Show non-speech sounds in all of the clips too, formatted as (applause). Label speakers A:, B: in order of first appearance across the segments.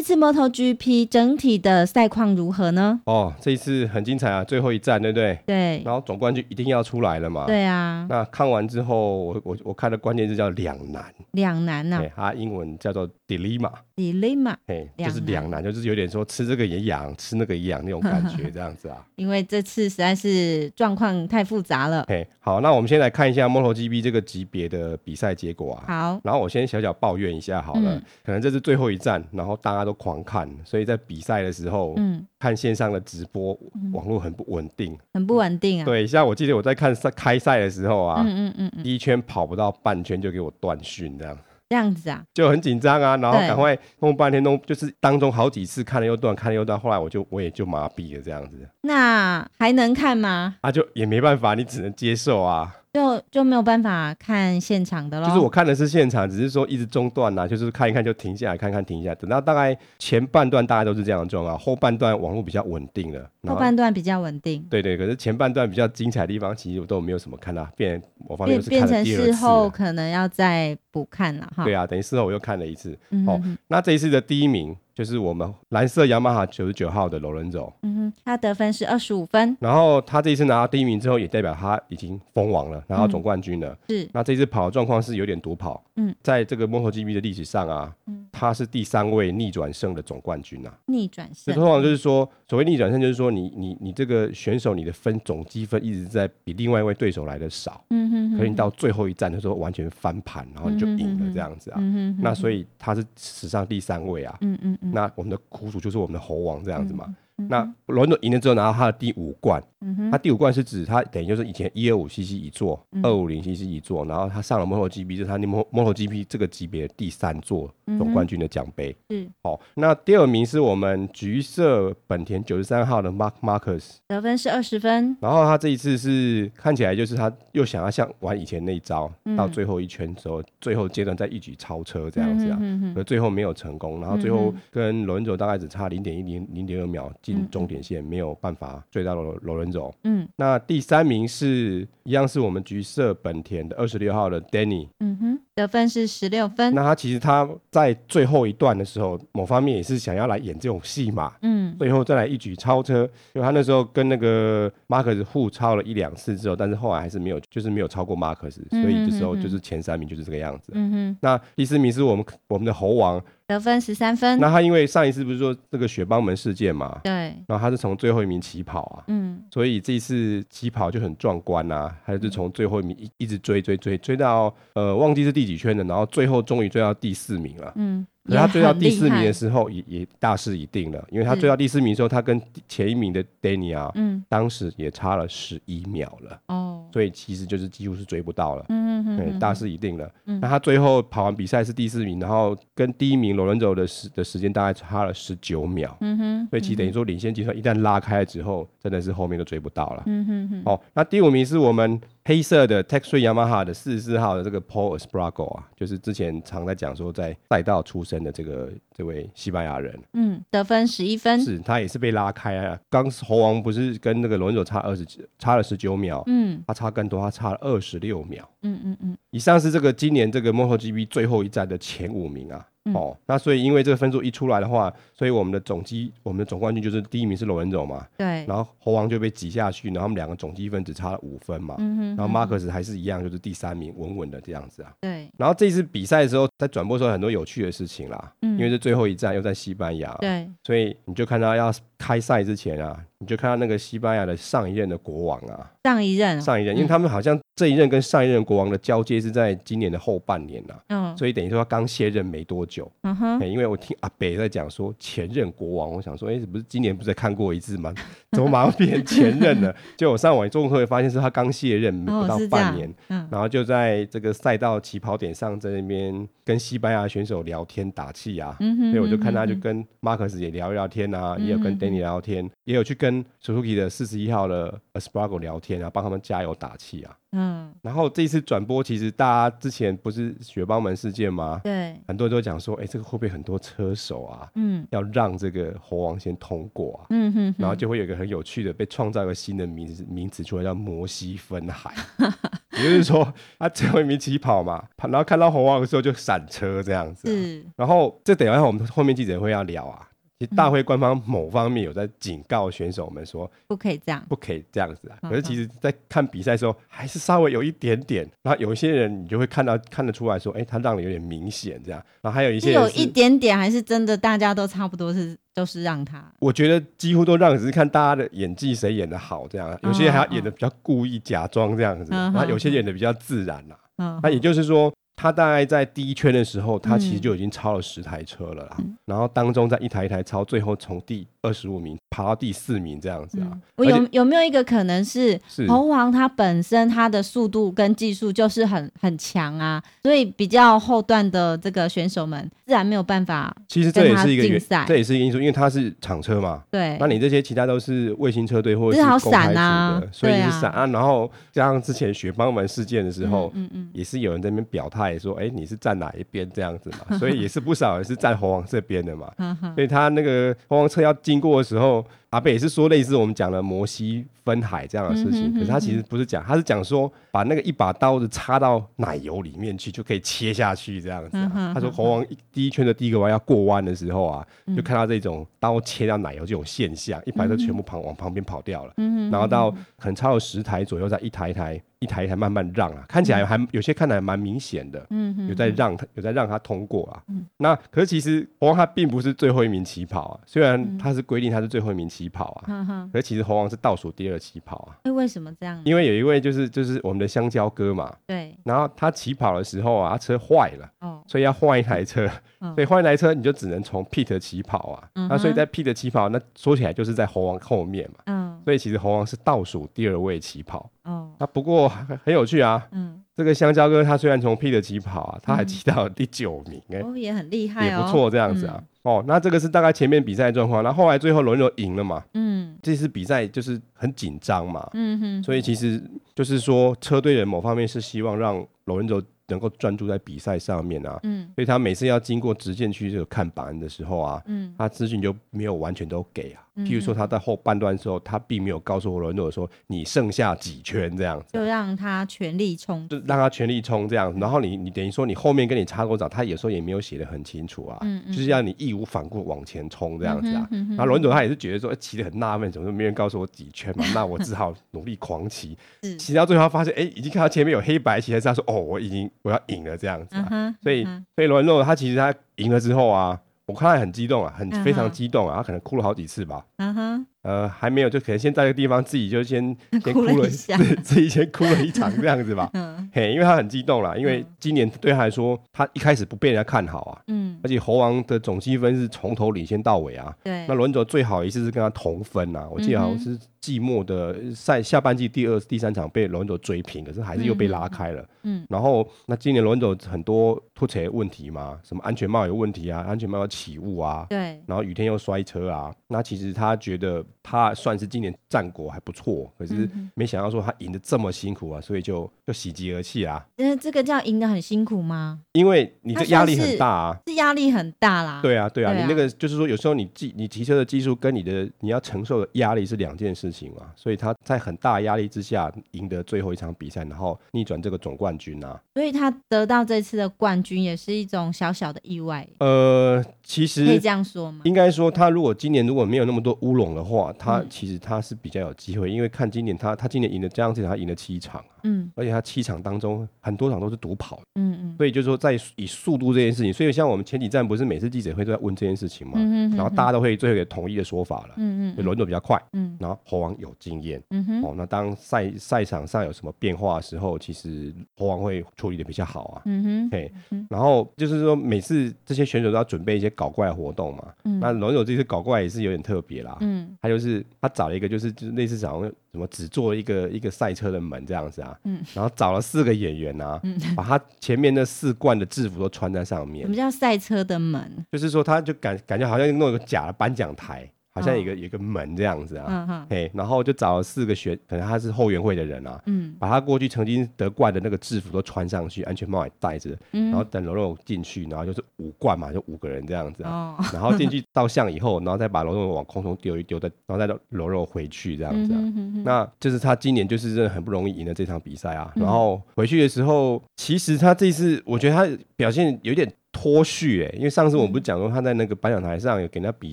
A: 这次 MotoGP 整体的赛况如何呢？
B: 哦，这一次很精彩啊，最后一站，对不对？
A: 对。
B: 然后总冠军一定要出来了嘛？
A: 对啊。
B: 那看完之后，我我我看的关键字叫两难。
A: 两难呐、啊。对，
B: 它英文叫做 dilemma。
A: dilemma。
B: 哎，就是两难，就是有点说吃这个也痒，吃那个也痒那种感觉，这样子啊。(laughs)
A: 因为这次实在是状况太复杂了。
B: 哎，好，那我们先来看一下 MotoGP 这个级别的比赛结果啊。
A: 好。
B: 然后我先小小抱怨一下好了，嗯、可能这是最后一站，然后大家都狂看。所以在比赛的时候，嗯，看线上的直播，嗯、网络很不稳定，
A: 很不稳定啊。对，
B: 像我记得我在看赛开赛的时候啊，嗯嗯嗯，嗯，第一圈跑不到半圈就给我断讯，这样，
A: 这样子啊，
B: 就很紧张啊，然后赶快弄半天弄，就是当中好几次看了又断，看了又断，后来我就我也就麻痹了这样子。
A: 那还能看吗？
B: 啊，就也没办法，你只能接受啊。
A: 就就没有办法看现场的了。
B: 就是我看的是现场，只是说一直中断呐，就是看一看就停下来，看看停下来。等到大概前半段大概都是这样的状况，后半段网络比较稳定了。
A: 后半段比较稳定。
B: 对，对对，可是前半段比较精彩的地方，其实我都没有什么看到。变我方面是
A: 变成事后可能要再补看了哈。
B: 对啊，等于事后我又看了一次。嗯、哦，那这一次的第一名。就是我们蓝色雅马哈九十九号的罗伦佐，
A: 嗯哼，他得分是二十五分。
B: 然后他这一次拿到第一名之后，也代表他已经封王了，拿到总冠军了。嗯、是。那这次跑的状况是有点独跑。嗯，在这个 MotoGP 的历史上啊，嗯，他是第三位逆转胜的总冠军啊。
A: 逆转胜。
B: 通常就是说，所谓逆转胜，就是说你你你这个选手你的分总积分一直在比另外一位对手来的少。嗯哼，哼。可是你到最后一站的时候完全翻盘，然后你就赢了这样子啊。嗯哼，哼，哼。那所以他是史上第三位啊。嗯嗯嗯。那我们的苦主。就是我们的猴王这样子嘛。嗯那罗伦敦赢了之后拿到他的第五冠，嗯、哼。他第五冠是指他等于就是以前一二五 CC 一座，二五零 CC 一座，然后他上了 MotoGP，就是他那 MotoGP 这个级别第三座总冠军的奖杯。嗯，好，那第二名是我们橘色本田九十三号的 Mark Marcus，
A: 得分是二十分。
B: 然后他这一次是看起来就是他又想要像玩以前那一招，嗯、到最后一圈之后，最后阶段再一举超车这样子啊，嗯、可最后没有成功，然后最后跟罗伦佐大概只差零点一零零点二秒进终点线，没有办法追到罗罗伦佐。嗯，那第三名是一样是我们橘色本田的二十六号的 Danny。嗯哼，
A: 得分是十六分。
B: 那他其实他在最后一段的时候，某方面也是想要来演这种戏嘛。嗯，最后再来一举超车，因为他那时候跟那个马克斯互超了一两次之后，但是后来还是没有，就是没有超过马克斯，所以这时候就是前三名就是这个样子。嗯哼，那第四名是我们我们的猴王。
A: 得分十三分。
B: 那他因为上一次不是说这个雪邦门事件嘛？
A: 对。
B: 然后他是从最后一名起跑啊，嗯，所以这一次起跑就很壮观啊，他就是从最后一名一一直追追追追到呃忘记是第几圈的，然后最后终于追到第四名了，嗯。他追到第四名的时候也，也也大势已定了，因为他追到第四名的时候，他跟前一名的 Danny 啊，嗯，当时也差了十一秒了，哦，所以其实就是几乎是追不到了，嗯嗯对，大势已定了。嗯，那他最后跑完比赛是第四名，然后跟第一名罗伦佐的时的时间大概差了十九秒，嗯哼，所以其实等于说领先计算一旦拉开了之后，真的是后面都追不到了，嗯哼哼。哦，那第五名是我们。黑色的 Three Yamaha 的四十四号的这个 Paul Espargaro 啊，就是之前常在讲说在赛道出身的这个这位西班牙人，
A: 嗯，得分十一分，
B: 是他也是被拉开啊。刚猴王不是跟那个罗恩佐差二十差了十九秒，嗯，他差更多，他差了二十六秒，嗯嗯嗯。以上是这个今年这个 MotoGP 最后一站的前五名啊。嗯、哦，那所以因为这个分数一出来的话，所以我们的总积，我们的总冠军就是第一名是罗伦佐嘛，对，然后猴王就被挤下去，然后他们两个总积分只差了五分嘛，嗯哼，然后马克思还是一样，就是第三名，稳稳的这样子啊，对。然后这次比赛的时候，在转播的时候很多有趣的事情啦，嗯，因为是最后一站又在西班牙，对，所以你就看到要开赛之前啊，你就看到那个西班牙的上一任的国王啊，
A: 上一任，
B: 上一任，因为他们好像。这一任跟上一任国王的交接是在今年的后半年呐、啊，嗯，所以等于说他刚卸任没多久，嗯哼，因为我听阿北在讲说前任国王，我想说，哎，不是今年不是看过一次吗？怎么马上变成前任了？(laughs) 就我上网综合发现是他刚卸任不到半年，嗯，然后就在这个赛道起跑点上在那边跟西班牙选手聊天打气啊，嗯哼，所以我就看他就跟马克思也聊一聊天啊，也有跟 Danny 聊天，也有去跟 Suzuki 的四十一号的 Asparago 聊天啊，帮他们加油打气啊。嗯，然后这一次转播，其实大家之前不是雪邦门事件吗？对，很多人都讲说，哎，这个会不会很多车手啊？嗯，要让这个猴王先通过啊？嗯哼，然后就会有一个很有趣的被创造一个新的名字名词出来，叫摩西分海。(laughs) 也就是说他最后一名起跑嘛，然后看到红王的时候就闪车这样子、啊。是，然后这等一下我们后面记者会要聊啊。其实大会官方某方面有在警告选手们说，
A: 不可以这样，
B: 不可以这样子啊。可是其实，在看比赛的时候，还是稍微有一点点。然后有一些人，你就会看到看得出来说，哎，他让的有点明显这样。然后还有一些
A: 有一点点，还是真的，大家都差不多是都是让他。
B: 我觉得几乎都让，只是看大家的演技谁演的好这样。有些人还要演的比较故意假装这样子，然后有些演的比较自然啦。那也就是说。他大概在第一圈的时候，他其实就已经超了十台车了啦。嗯、然后当中在一台一台超，最后从第二十五名爬到第四名这样子啊。嗯、
A: 我有有没有一个可能是猴王他本身他的速度跟技术就是很很强啊，所以比较后段的这个选手们自然没有办法。
B: 其实这也是一个原，这也是一个因素，因为它是厂车嘛。
A: 对。
B: 那你这些其他都是卫星车队或者是公开组的，啊、所以是散啊。然后加上之前雪邦门事件的时候，嗯嗯，也是有人在那边表态。说，哎，你是站哪一边这样子嘛？(laughs) 所以也是不少人是站猴王这边的嘛。所以他那个猴王车要经过的时候。阿贝也是说类似我们讲的摩西分海这样的事情，嗯、哼哼哼，可是他其实不是讲，他是讲说把那个一把刀子插到奶油里面去就可以切下去这样子、他说猴王第一圈的第一个弯要过弯的时候啊，嗯、就看到这种刀切到奶油这种现象，一排都全部旁往旁边跑掉了。嗯、哼哼，然后到可能超了十台左右，再一台一台一台一台慢慢让啊，看起来还有些看起来蛮明显的。嗯、哼哼，有在让他有在让他通过啊。嗯、那可是其实猴王他并不是最后一名起跑啊，虽然他是规定他是最后一名起。跑啊，呵呵，可是其实猴王是倒数第二起跑啊。
A: 那为什么这样？
B: 因为有一位就是就是我们的香蕉哥嘛，
A: 对。
B: 然后他起跑的时候啊，他车坏了，哦，所以要换一台车，哦、所以换一台车你就只能从 Pete 起跑啊。嗯、那所以在 Pete 起跑，那说起来就是在猴王后面嘛。嗯。所以其实猴王是倒数第二位起跑。哦。那不过很有趣啊。嗯。这个香蕉哥他虽然从 pit 起跑啊，他还骑到了第九名，哎、
A: 嗯，哦，也很厉害、哦，
B: 也不错，这样子啊。嗯哦，那这个是大概前面比赛状况，那后，后来最后轮流赢了嘛？嗯，这次比赛就是很紧张嘛。嗯哼，所以其实就是说，车队的某方面是希望让罗伦佐能够专注在比赛上面啊。嗯，所以他每次要经过直线区这个看板的时候啊，嗯，他资讯就没有完全都给啊。譬如说他在后半段的时候，他并没有告诉罗伦佐说你剩下几圈这样子，
A: 就让他全力冲，
B: 就让他全力冲这样。然后你你等于说你后面跟你差多少，他有时候也没有写的很清楚啊。嗯嗯，就是让你义无反顾往前冲这样子啊。然后罗伦佐他也是觉得说骑得很纳闷，怎么没人告诉我几圈嘛？(laughs) 那我只好努力狂骑。骑到最后发现，哎，已经看到前面有黑白骑，他说哦，我已经我要赢了这样子啊。所以所以罗伦佐他其实他赢了之后啊。我看他很激动啊，很非常激动啊，他可能哭了好几次吧。嗯哼，呃，还没有，就可能先在这个地方自己就先 (laughs) 先哭了，一下自己先哭了一场这样子吧。(laughs) 嗯，嘿，因为他很激动啦，因为今年对他来说，他一开始不被人家看好啊。嗯，而且猴王的总积分是从头领先到尾啊。对，那轮轴最好一次是跟他同分啊，我记得好像是。季末的赛下半季第二、第三场被罗恩佐追平，可是还是又被拉开了。嗯，然后那今年罗恩佐很多突起问题嘛，什么安全帽有问题啊，安全帽要起雾啊，对，然后雨天又摔车啊，那其实他觉得他算是今年战果还不错，可是没想到说他赢得这么辛苦啊，所以就就喜极而泣啊。
A: 那这个叫赢得很辛苦吗？
B: 因为你的压力很大啊，
A: 是压力很大啦。
B: 对啊，对啊，你那个就是说有时候你技你骑车的技术跟你的你要承受的压力是两件事。情嘛，所以他在很大压力之下赢得最后一场比赛，然后逆转这个总冠军啊。
A: 所以他得到这次的冠军也是一种小小的意外。
B: 呃，其实
A: 可以这样说吗？
B: 应该说，他如果今年如果没有那么多乌龙的话，他其实他是比较有机会，因为看今年他他今年赢了这样子，他赢了七场。嗯，而且他七场当中很多场都是独跑，嗯嗯，所以就是说在以速度这件事情，所以像我们前几站不是每次记者会都在问这件事情嘛，嗯嗯，然后大家都会最后给统一的说法了，嗯嗯，轮轴比较快，嗯，然后猴王有经验，嗯哼，哦，那当赛赛场上有什么变化的时候，其实猴王会处理的比较好啊，嗯哼，嘿，然后就是说每次这些选手都要准备一些搞怪的活动嘛，嗯，那轮轴这次搞怪也是有点特别啦，嗯，他就是他找了一个就是就是类似找什么只做一个一个赛车的门这样子啊。嗯，然后找了四个演员啊，嗯，把他前面那四冠的制服都穿在上面。
A: 什么叫赛车的门？
B: 就是说，他就感感觉好像弄一个假的颁奖台，好像有一个有一个门这样子啊，嘿，然后就找了四个学，可能他是后援会的人啊，嗯，把他过去曾经得冠的那个制服都穿上去，安全帽也戴着，然后等柔柔进去，然后就是五冠嘛，就五个人这样子啊，然后进去照相以后，然后再把柔柔往空中丢一丢的，然后再让柔柔回去这样子啊，那就是他今年就是真的很不容易赢了这场比赛啊，然后回去的时候，其实他这次我觉得他表现有点。脱序哎，因为上次我们不是讲说他在那个颁奖台上有给人家比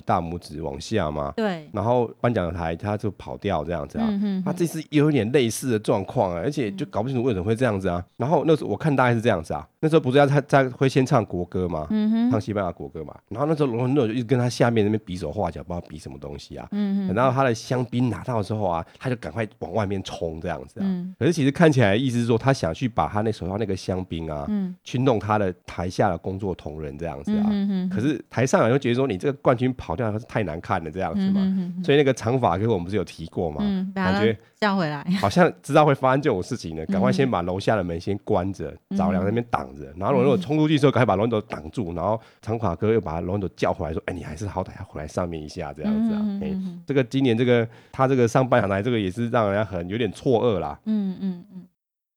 B: 大拇指往下吗？
A: 对。
B: 然后颁奖台他就跑掉这样子啊，嗯、哼哼他这次有点类似的状况啊，而且就搞不清楚为什么会这样子啊。然后那时候我看大概是这样子啊，那时候不是要他在会先唱国歌吗？嗯哼。唱西班牙国歌嘛。然后那时候罗伦诺就一直跟他下面那边比手画脚，不知道比什么东西啊。嗯哼。等到他的香槟拿到之后啊，他就赶快往外面冲这样子啊。嗯。可是其实看起来意思是说，他想去把他那手上那个香槟啊，嗯，去弄他的台下的工作同仁这样子。嗯嗯，可是台上人就觉得说你这个冠军跑掉还是太难看了这样子嘛，嗯、哼所以那个长发哥我们不是有提过嘛，嗯、感觉
A: 叫回来，
B: 好像知道会发生这种事情呢，赶快先把楼下的门先关着，找梁那边挡着，然后罗伦多冲出去的时候，赶快把罗伦多挡住，然后长发哥又把罗伦多叫回来，说，哎，你还是好歹要回来上面一下这样子啊，哎、这个今年这个他这个上半场来这个也是让人家很有点错愕啦，
A: 嗯嗯嗯，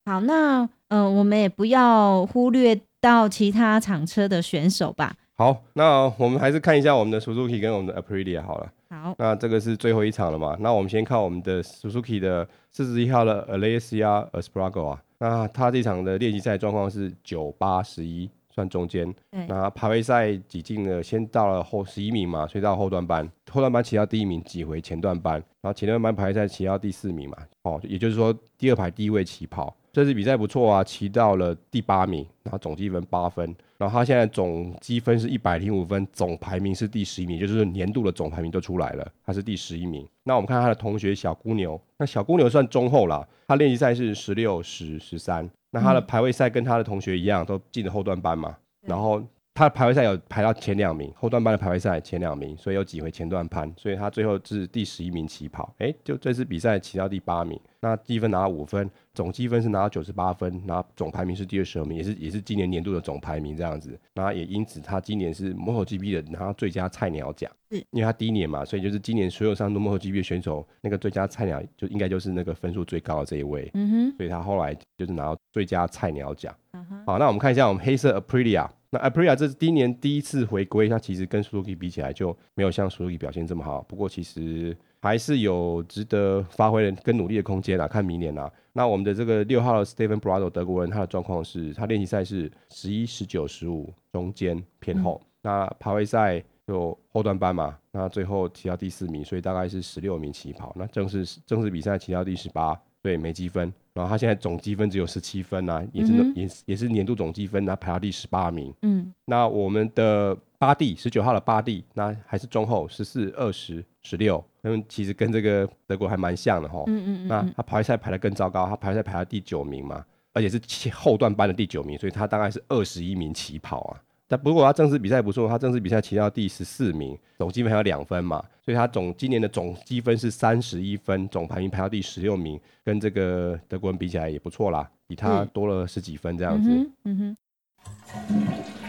A: 好，那嗯、呃，我们也不要忽略。到其他厂车的选手吧。
B: 好，那我们还是看一下我们的 Suzuki 跟我们的 Aprilia 好了。
A: 好，
B: 那这个是最后一场了嘛？那我们先看我们的 Suzuki 的四十一号的 Alessia Espargaro 啊。那他这场的练习赛状况是九八十一，算中间。对那排位赛挤进了，先到了后十一名嘛，所以到后段班，后段班骑到第一名，挤回前段班，然后前段班排位赛骑到第四名嘛。哦，也就是说第二排第一位起跑。这次比赛不错啊，骑到了第八名，然后总积分八分，然后他现在总积分是一百零五分，总排名是第十一名，就是年度的总排名都出来了，他是第十一名。那我们看他的同学小姑牛，那小姑牛算中后啦，他练习赛是十六、十、十三，那他的排位赛跟他的同学一样，都进了后段班嘛，然后。他的排位赛有排到前两名，后段班的排位赛前两名，所以有挤回前段班，所以他最后是第十一名起跑。哎、欸，就这次比赛起到第八名，那积分拿到五分，总积分是拿到九十八分，然后总排名是第二十二名，也是也是今年年度的总排名这样子。那也因此他今年是 MotoGP 的拿到最佳菜鸟奖，嗯因为他第一年嘛，所以就是今年所有上路 MotoGP 的选手那个最佳菜鸟就应该就是那个分数最高的这一位。嗯哼，所以他后来就是拿到最佳菜鸟奖。嗯哼，好，那我们看一下我们黑色 Aprilia。那 Aprilia 这是第一年第一次回归，它其实跟 Suzuki 比起来就没有像 Suzuki 表现这么好。不过其实还是有值得发挥的跟努力的空间啦。看明年啦，那我们的这个六号的 Stephen Brado 德国人，他的状况是他练习赛是十一、十九、十五，中间偏后。嗯、那排位赛就后段班嘛，那最后骑到第四名，所以大概是十六名起跑。那正式正式比赛骑到第十八，对，没积分。然后他现在总积分只有十七分啊，也是、嗯、也是也是年度总积分，那排到第十八名。嗯，那我们的巴蒂十九号的巴蒂，那还是中后十四、二十、十六，他们其实跟这个德国还蛮像的哈。嗯，嗯嗯。那他排赛排的更糟糕，他排赛排到第九名嘛，而且是后段班的第九名，所以他大概是二十一名起跑啊。但不过他正式比赛不错，他正式比赛骑到第十四名，总积分还有两分嘛，所以他总今年的总积分是三十一分，总排名排到第十六名，跟这个德国人比起来也不错啦，比他多了十几分这样子。嗯哼。嗯哼